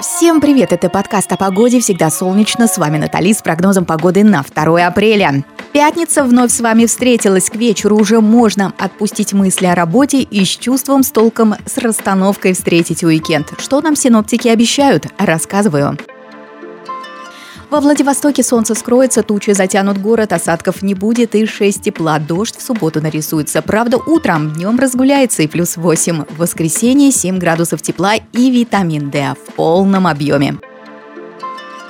Всем привет, это подкаст о погоде «Всегда солнечно». С вами Натали с прогнозом погоды на 2 апреля. Пятница вновь с вами встретилась. К вечеру уже можно отпустить мысли о работе и с чувством, с толком, с расстановкой встретить уикенд. Что нам синоптики обещают? Рассказываю. Во Владивостоке солнце скроется, тучи затянут город, осадков не будет и 6 тепла. Дождь в субботу нарисуется. Правда, утром, днем разгуляется и плюс 8. В воскресенье 7 градусов тепла и витамин D в полном объеме.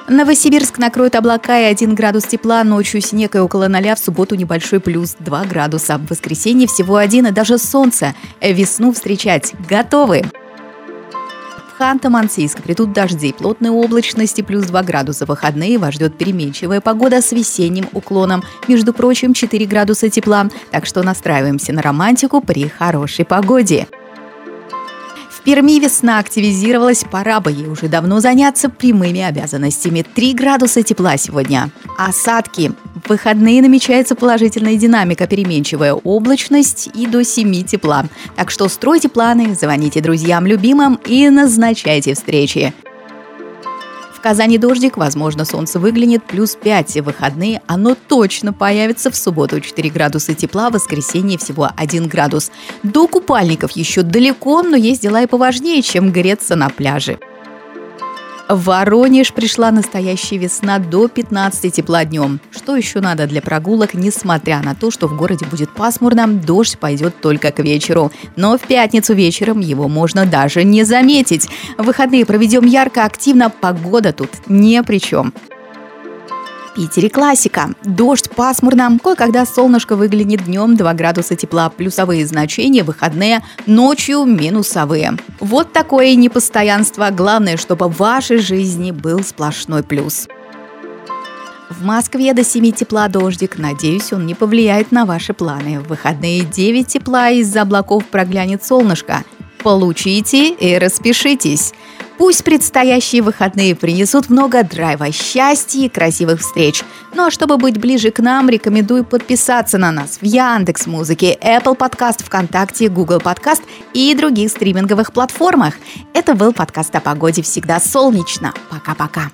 Новосибирск накроет облака и 1 градус тепла, ночью снег и около 0, в субботу небольшой плюс 2 градуса. В воскресенье всего один и даже солнце. Весну встречать готовы! Ханты-Мансийск придут дожди, плотные облачности, плюс 2 градуса. Выходные вас ждет переменчивая погода с весенним уклоном. Между прочим, 4 градуса тепла. Так что настраиваемся на романтику при хорошей погоде. Перми весна активизировалась, пора бы ей уже давно заняться прямыми обязанностями. 3 градуса тепла сегодня. Осадки. В выходные намечается положительная динамика, переменчивая облачность и до 7 тепла. Так что стройте планы, звоните друзьям, любимым и назначайте встречи. В Казани дождик, возможно, солнце выглянет, плюс 5 в выходные. Оно точно появится в субботу 4 градуса тепла, в воскресенье всего 1 градус. До купальников еще далеко, но есть дела и поважнее, чем греться на пляже. В Воронеж пришла настоящая весна до 15 тепла днем. Что еще надо для прогулок, несмотря на то, что в городе будет пасмурно, дождь пойдет только к вечеру. Но в пятницу вечером его можно даже не заметить. Выходные проведем ярко, активно, погода тут ни при чем. Питере классика. Дождь пасмурно, кое-когда солнышко выглянет днем 2 градуса тепла, плюсовые значения, выходные, ночью минусовые. Вот такое непостоянство. Главное, чтобы в вашей жизни был сплошной плюс. В Москве до 7 тепла дождик. Надеюсь, он не повлияет на ваши планы. В выходные 9 тепла из-за облаков проглянет солнышко. Получите и распишитесь. Пусть предстоящие выходные принесут много драйва, счастья и красивых встреч. Ну а чтобы быть ближе к нам, рекомендую подписаться на нас в Яндекс Музыке, Apple Podcast, ВКонтакте, Google Podcast и других стриминговых платформах. Это был подкаст о погоде «Всегда солнечно». Пока-пока.